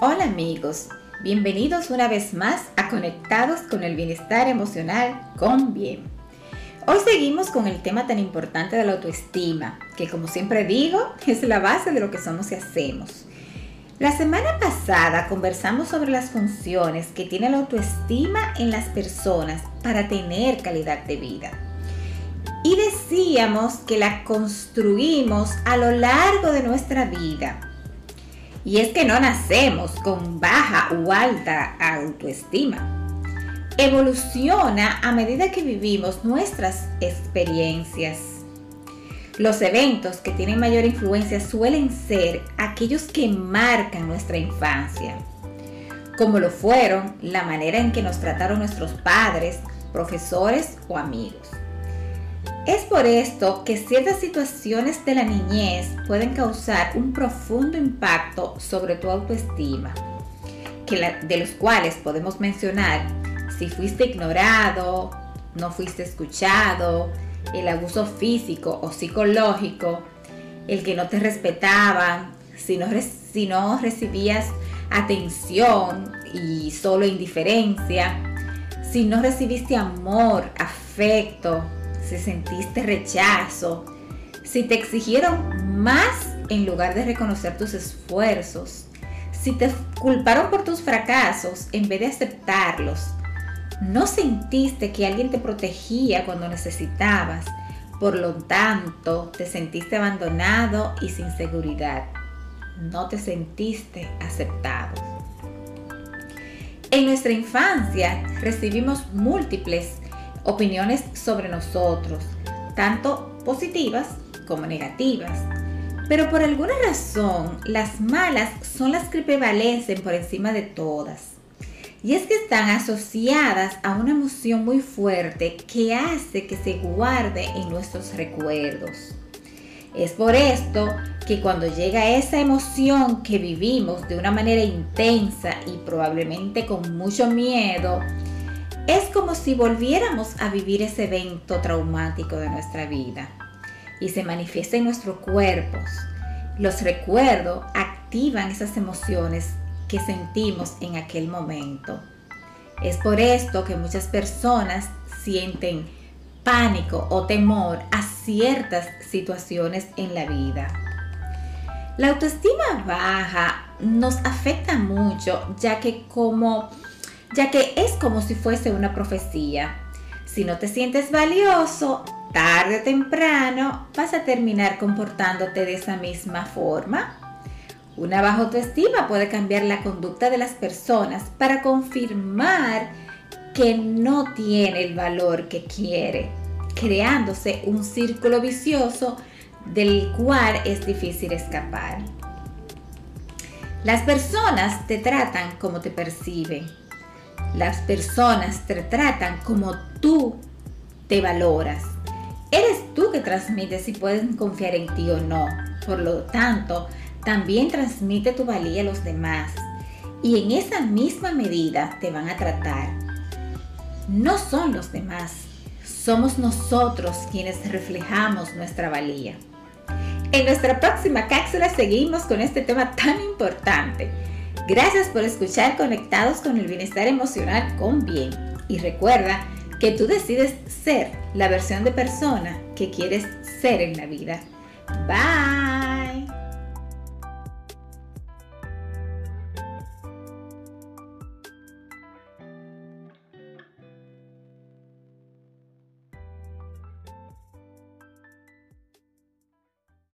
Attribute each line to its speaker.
Speaker 1: Hola amigos, bienvenidos una vez más a Conectados con el Bienestar Emocional con Bien. Hoy seguimos con el tema tan importante de la autoestima, que como siempre digo, es la base de lo que somos y hacemos. La semana pasada conversamos sobre las funciones que tiene la autoestima en las personas para tener calidad de vida. Y decíamos que la construimos a lo largo de nuestra vida y es que no nacemos con baja o alta autoestima. Evoluciona a medida que vivimos nuestras experiencias. Los eventos que tienen mayor influencia suelen ser aquellos que marcan nuestra infancia, como lo fueron la manera en que nos trataron nuestros padres, profesores o amigos. Es por esto que ciertas situaciones de la niñez pueden causar un profundo impacto sobre tu autoestima, de los cuales podemos mencionar si fuiste ignorado, no fuiste escuchado, el abuso físico o psicológico, el que no te respetaban, si no, si no recibías atención y solo indiferencia, si no recibiste amor, afecto, si sentiste rechazo, si te exigieron más en lugar de reconocer tus esfuerzos, si te culparon por tus fracasos en vez de aceptarlos, no sentiste que alguien te protegía cuando necesitabas, por lo tanto te sentiste abandonado y sin seguridad. No te sentiste aceptado. En nuestra infancia recibimos múltiples opiniones sobre nosotros, tanto positivas como negativas. Pero por alguna razón, las malas son las que prevalecen por encima de todas. Y es que están asociadas a una emoción muy fuerte que hace que se guarde en nuestros recuerdos. Es por esto que cuando llega esa emoción que vivimos de una manera intensa y probablemente con mucho miedo, es como si volviéramos a vivir ese evento traumático de nuestra vida y se manifiesta en nuestros cuerpos. Los recuerdos activan esas emociones que sentimos en aquel momento. Es por esto que muchas personas sienten pánico o temor a ciertas situaciones en la vida. La autoestima baja nos afecta mucho ya que como ya que es como si fuese una profecía. Si no te sientes valioso, tarde o temprano vas a terminar comportándote de esa misma forma. Una baja autoestima puede cambiar la conducta de las personas para confirmar que no tiene el valor que quiere, creándose un círculo vicioso del cual es difícil escapar. Las personas te tratan como te perciben, las personas te tratan como tú te valoras. Eres tú que transmites si pueden confiar en ti o no. Por lo tanto, también transmite tu valía a los demás. Y en esa misma medida te van a tratar. No son los demás, somos nosotros quienes reflejamos nuestra valía. En nuestra próxima cápsula seguimos con este tema tan importante Gracias por escuchar Conectados con el Bienestar Emocional con Bien. Y recuerda que tú decides ser la versión de persona que quieres ser en la vida. Bye.